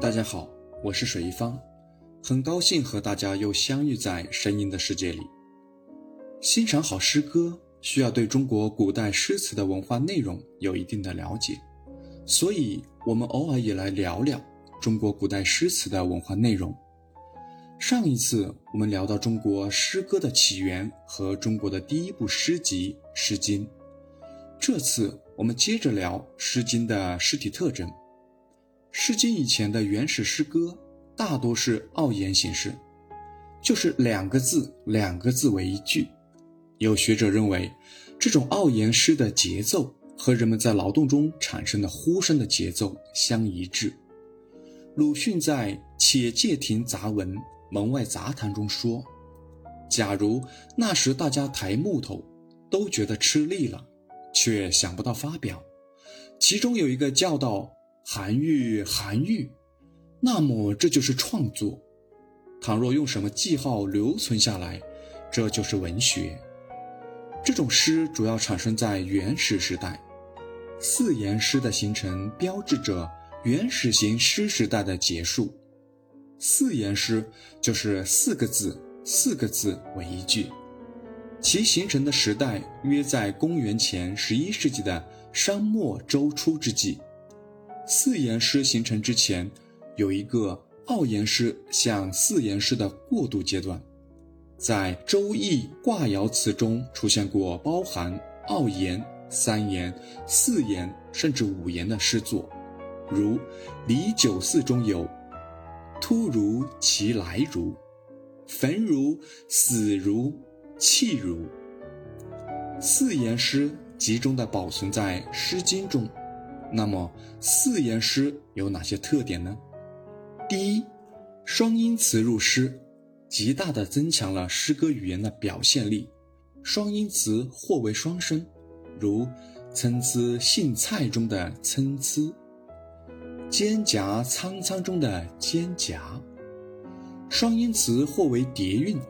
大家好，我是水一方，很高兴和大家又相遇在声音的世界里。欣赏好诗歌，需要对中国古代诗词的文化内容有一定的了解，所以我们偶尔也来聊聊中国古代诗词的文化内容。上一次我们聊到中国诗歌的起源和中国的第一部诗集《诗经》，这次我们接着聊《诗经》的诗体特征。《诗经》以前的原始诗歌大多是拗言形式，就是两个字两个字为一句。有学者认为，这种拗言诗的节奏和人们在劳动中产生的呼声的节奏相一致。鲁迅在《且介亭杂文·门外杂谈》中说：“假如那时大家抬木头都觉得吃力了，却想不到发表，其中有一个叫道。”韩愈，韩愈，那么这就是创作。倘若用什么记号留存下来，这就是文学。这种诗主要产生在原始时代，四言诗的形成标志着原始型诗时代的结束。四言诗就是四个字，四个字为一句，其形成的时代约在公元前十一世纪的商末周初之际。四言诗形成之前，有一个二言诗向四言诗的过渡阶段，在《周易》卦爻辞中出现过包含二言、三言、四言甚至五言的诗作，如《离九四》中有“突如其来如，焚如死如弃如”。四言诗集中的保存在《诗经》中。那么四言诗有哪些特点呢？第一，双音词入诗，极大的增强了诗歌语言的表现力。双音词或为双声，如参差荇菜中的参差，蒹葭苍苍中的蒹葭。双音词或为叠韵，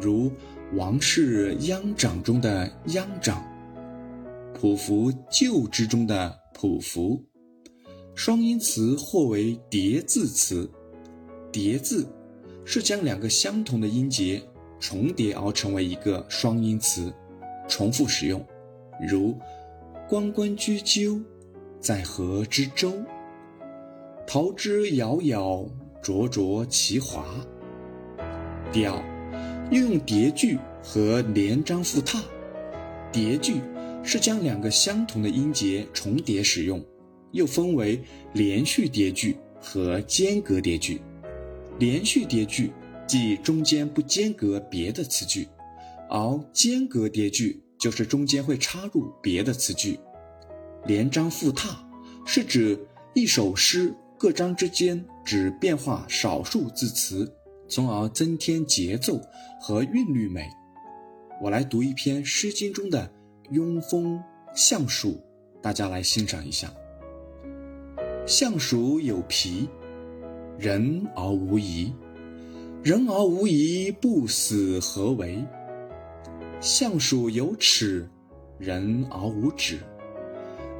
如王室央长中的央长，匍匐旧之中的。匍匐，双音词或为叠字词。叠字是将两个相同的音节重叠而成为一个双音词，重复使用。如“关关雎鸠，在河之洲”，“桃之夭夭，灼灼其华”。调运用叠句和连章复沓。叠句。是将两个相同的音节重叠使用，又分为连续叠句和间隔叠句。连续叠句即中间不间隔别的词句，而间隔叠句就是中间会插入别的词句。连章复沓是指一首诗各章之间只变化少数字词，从而增添节奏和韵律美。我来读一篇《诗经》中的。庸风相鼠，大家来欣赏一下。相鼠有皮，人而无仪。人而无仪，不死何为？相鼠有齿，人而无止。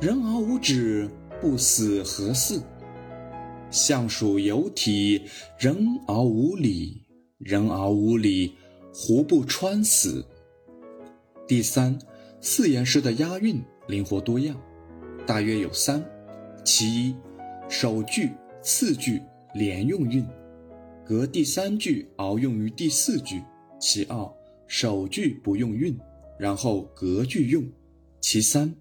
人而无止，不死何似？相属有体，人而无礼。人而无礼，胡不穿死？第三。四言诗的押韵灵活多样，大约有三：其一，首句、次句连用韵，隔第三句而用于第四句；其二，首句不用韵，然后隔句用；其三，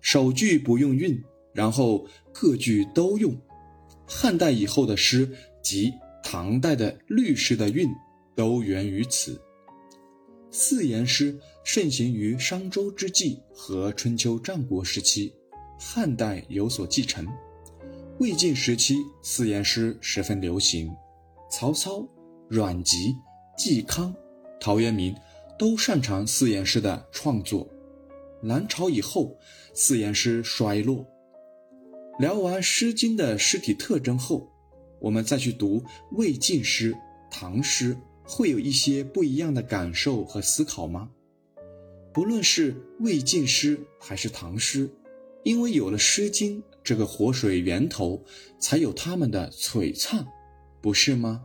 首句不用韵，然后各句都用。汉代以后的诗及唐代的律诗的韵都源于此。四言诗盛行于商周之际和春秋战国时期，汉代有所继承。魏晋时期，四言诗十分流行。曹操、阮籍、嵇康、陶渊明都擅长四言诗的创作。南朝以后，四言诗衰落。聊完《诗经》的诗体特征后，我们再去读魏晋诗、唐诗。会有一些不一样的感受和思考吗？不论是魏晋诗还是唐诗，因为有了《诗经》这个活水源头，才有他们的璀璨，不是吗？